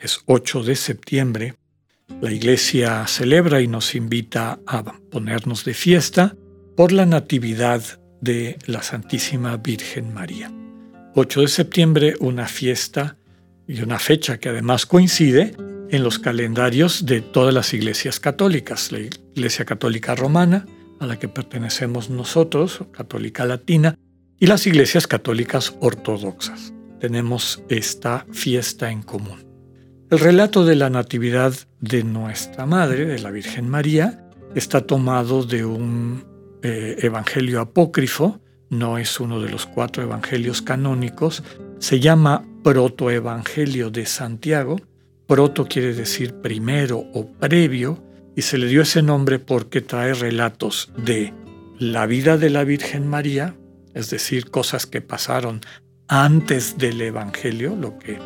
es 8 de septiembre, la iglesia celebra y nos invita a ponernos de fiesta por la Natividad de la Santísima Virgen María. 8 de septiembre, una fiesta y una fecha que además coincide en los calendarios de todas las iglesias católicas, la Iglesia Católica Romana, a la que pertenecemos nosotros, Católica Latina, y las iglesias católicas ortodoxas. Tenemos esta fiesta en común. El relato de la Natividad de nuestra Madre, de la Virgen María, está tomado de un eh, evangelio apócrifo, no es uno de los cuatro evangelios canónicos, se llama Protoevangelio de Santiago. Proto quiere decir primero o previo, y se le dio ese nombre porque trae relatos de la vida de la Virgen María, es decir, cosas que pasaron antes del Evangelio, lo que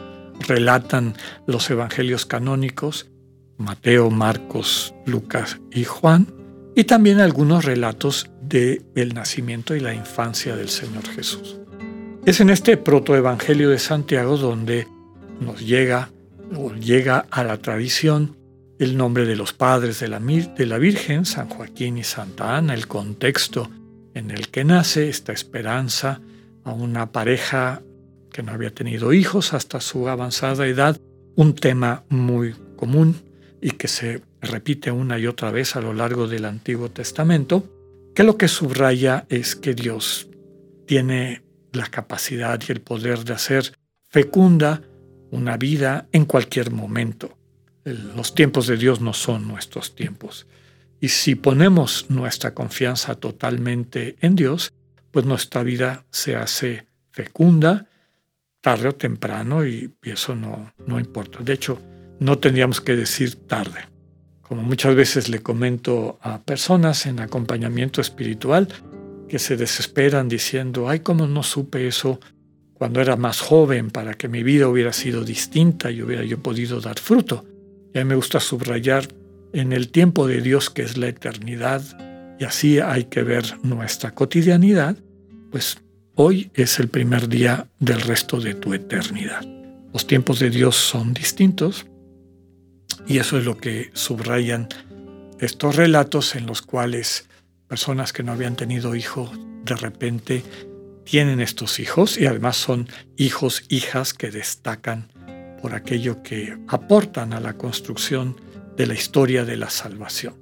relatan los Evangelios canónicos, Mateo, Marcos, Lucas y Juan, y también algunos relatos de el nacimiento y la infancia del Señor Jesús. Es en este protoevangelio de Santiago donde nos llega o llega a la tradición el nombre de los padres de la, de la Virgen, San Joaquín y Santa Ana, el contexto en el que nace esta esperanza a una pareja que no había tenido hijos hasta su avanzada edad, un tema muy común y que se repite una y otra vez a lo largo del Antiguo Testamento, que lo que subraya es que Dios tiene la capacidad y el poder de hacer fecunda una vida en cualquier momento los tiempos de Dios no son nuestros tiempos. Y si ponemos nuestra confianza totalmente en Dios, pues nuestra vida se hace fecunda tarde o temprano y, eso no, no importa. De hecho, no tendríamos que decir tarde. Como muchas veces le comento a personas en acompañamiento espiritual que se desesperan diciendo, ay, cómo no supe eso cuando era más joven para que mi vida hubiera sido distinta y hubiera yo podido dar fruto. Y a mí me gusta subrayar en el tiempo de Dios que es la eternidad, y así hay que ver nuestra cotidianidad, pues hoy es el primer día del resto de tu eternidad. Los tiempos de Dios son distintos y eso es lo que subrayan estos relatos en los cuales personas que no habían tenido hijos de repente tienen estos hijos y además son hijos, hijas que destacan por aquello que aportan a la construcción de la historia de la salvación.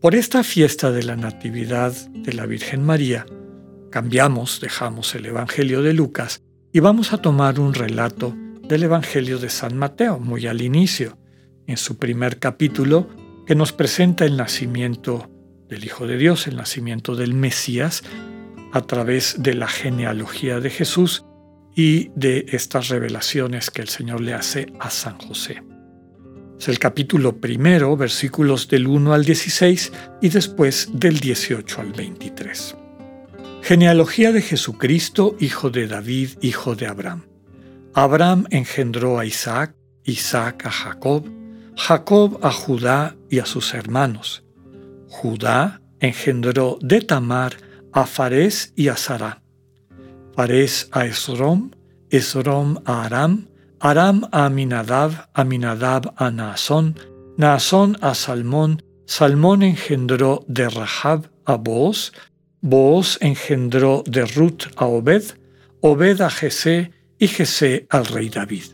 Por esta fiesta de la Natividad de la Virgen María, cambiamos, dejamos el Evangelio de Lucas y vamos a tomar un relato del Evangelio de San Mateo, muy al inicio, en su primer capítulo, que nos presenta el nacimiento del Hijo de Dios, el nacimiento del Mesías, a través de la genealogía de Jesús y de estas revelaciones que el Señor le hace a San José. Es el capítulo primero, versículos del 1 al 16 y después del 18 al 23. Genealogía de Jesucristo, hijo de David, hijo de Abraham. Abraham engendró a Isaac, Isaac a Jacob, Jacob a Judá y a sus hermanos. Judá engendró de Tamar a Fares y a Sará. Fares a Esrom, Esrom a Aram, Aram a Aminadab, Aminadab a Naasón, Naasón a Salmón, Salmón engendró de Rahab a Booz, Booz engendró de Ruth a Obed, Obed a Jesé y Jesé al rey David.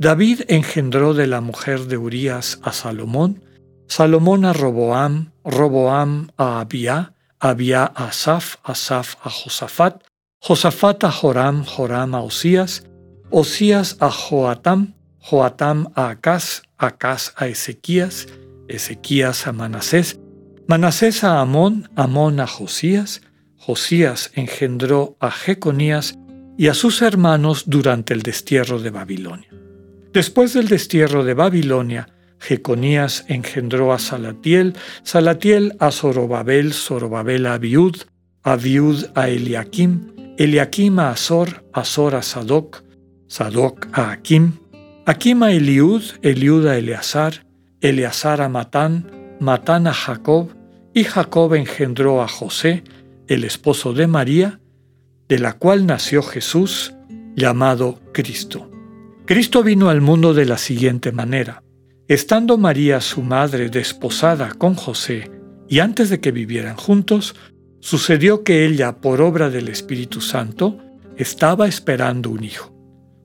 David engendró de la mujer de Urías a Salomón, Salomón a Roboam, Roboam a Abia, Abia a Asaf, Asaf a Josafat, Josafat a Joram, Joram a Osías, Osías a Joatam, Joatam a Acaz, Acaz a Ezequías, Ezequías a Manasés, Manasés a Amón, Amón a Josías, Josías engendró a Jeconías y a sus hermanos durante el destierro de Babilonia. Después del destierro de Babilonia, Jeconías engendró a Salatiel, Salatiel a Zorobabel, Zorobabel a Abiud, Abiud a Eliakim, Eliakim a Azor, Azor a Sadoc, Sadoc a Akim, Akim a Eliud, Eliud a Eleazar, Eleazar a Matán, Matán a Jacob, y Jacob engendró a José, el esposo de María, de la cual nació Jesús, llamado Cristo. Cristo vino al mundo de la siguiente manera. Estando María su madre desposada con José, y antes de que vivieran juntos, sucedió que ella, por obra del Espíritu Santo, estaba esperando un hijo.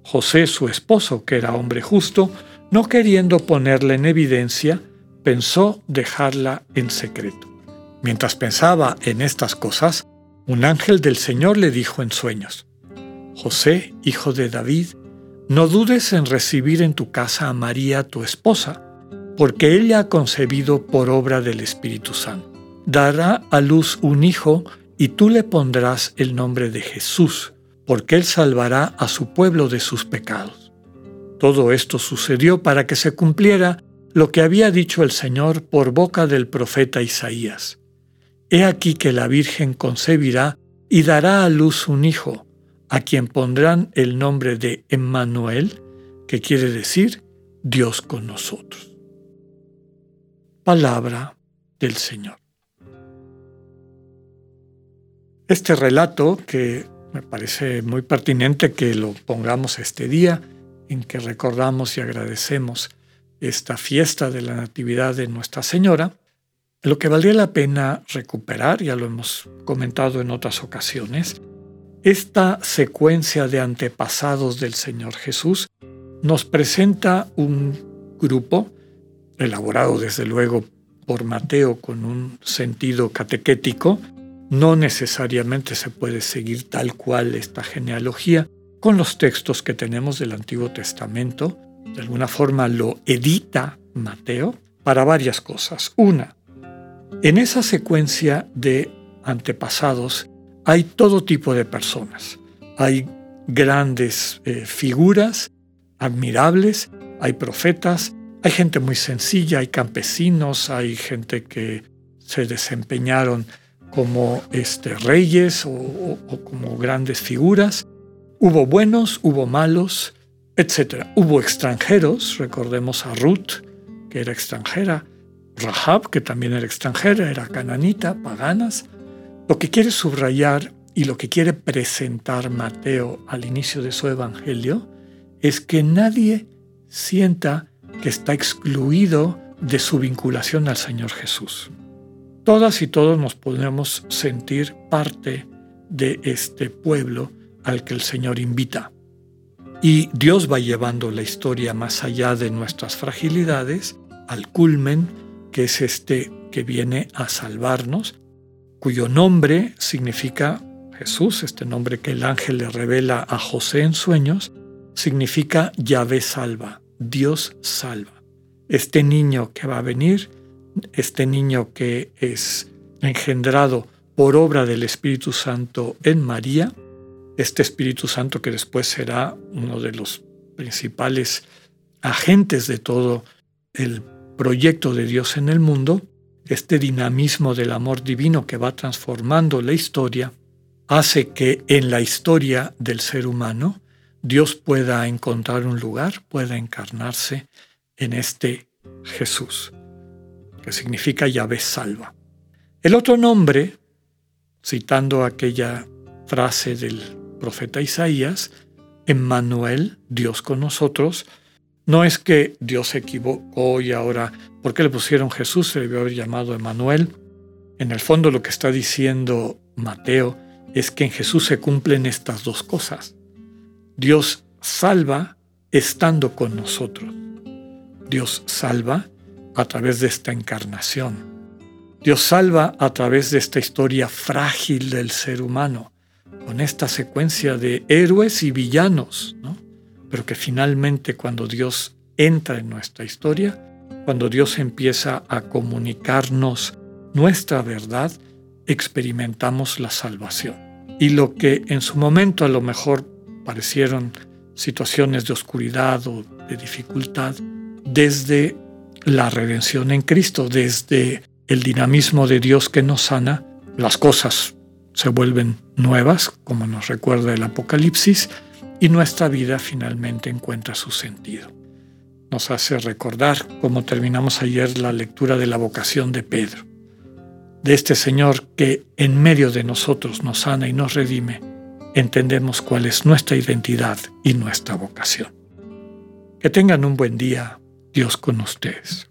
José, su esposo, que era hombre justo, no queriendo ponerla en evidencia, pensó dejarla en secreto. Mientras pensaba en estas cosas, un ángel del Señor le dijo en sueños, José, hijo de David, no dudes en recibir en tu casa a María, tu esposa, porque ella ha concebido por obra del Espíritu Santo. Dará a luz un hijo y tú le pondrás el nombre de Jesús, porque él salvará a su pueblo de sus pecados. Todo esto sucedió para que se cumpliera lo que había dicho el Señor por boca del profeta Isaías. He aquí que la Virgen concebirá y dará a luz un hijo, a quien pondrán el nombre de Emmanuel, que quiere decir Dios con nosotros. Palabra del Señor. Este relato, que me parece muy pertinente que lo pongamos este día, en que recordamos y agradecemos esta fiesta de la Natividad de Nuestra Señora, lo que valdría la pena recuperar, ya lo hemos comentado en otras ocasiones, esta secuencia de antepasados del Señor Jesús nos presenta un grupo, elaborado desde luego por Mateo con un sentido catequético, no necesariamente se puede seguir tal cual esta genealogía con los textos que tenemos del Antiguo Testamento. De alguna forma lo edita Mateo para varias cosas. Una, en esa secuencia de antepasados hay todo tipo de personas. Hay grandes eh, figuras admirables, hay profetas, hay gente muy sencilla, hay campesinos, hay gente que se desempeñaron como este, reyes o, como grandes figuras. Hubo buenos, hubo malos, etc. Hubo extranjeros, recordemos a Ruth, que era extranjera, Rahab, que también era extranjera, era cananita, paganas. Lo que quiere subrayar y lo que quiere presentar Mateo al inicio de su evangelio es que nadie sienta que está excluido de su vinculación al Señor Jesús. Todas y todos nos podemos sentir parte de este pueblo al que el Señor invita. Y Dios va llevando la historia más allá de nuestras fragilidades, al culmen, que es este que viene a salvarnos cuyo nombre significa Jesús, este nombre que el ángel le revela a José en sueños, significa Yahvé salva, Dios salva. Este niño que va a venir, este niño que es engendrado por obra del Espíritu Santo en María, este Espíritu Santo que después será uno de los principales agentes de todo el proyecto de Dios en el mundo, este dinamismo del amor divino que va transformando la historia, hace que en la historia del ser humano Dios pueda encontrar un lugar, pueda encarnarse en este Jesús, que significa Yahvé salva. El otro nombre, citando aquella frase del profeta Isaías, Emmanuel, Dios con nosotros, no es que Dios se equivocó y ahora, ¿por qué le pusieron Jesús? Se debió haber llamado Emanuel. En el fondo lo que está diciendo Mateo es que en Jesús se cumplen estas dos cosas. Dios salva estando con nosotros. Dios salva a través de esta encarnación. Dios salva a través de esta historia frágil del ser humano, con esta secuencia de héroes y villanos, ¿no? Pero que finalmente cuando Dios entra en nuestra historia, cuando Dios empieza a comunicarnos nuestra verdad, experimentamos la salvación. Y lo que en su momento a lo mejor parecieron situaciones de oscuridad o de dificultad, desde la redención en Cristo, desde el dinamismo de Dios que nos sana, las cosas se vuelven nuevas, como nos recuerda el Apocalipsis, y nuestra vida finalmente encuentra su sentido. Nos hace recordar, como terminamos ayer, la lectura de la vocación de Pedro, de este Señor que en medio de nosotros nos sana y nos redime, entendemos cuál es nuestra identidad y nuestra vocación. Que tengan un buen día, Dios con ustedes.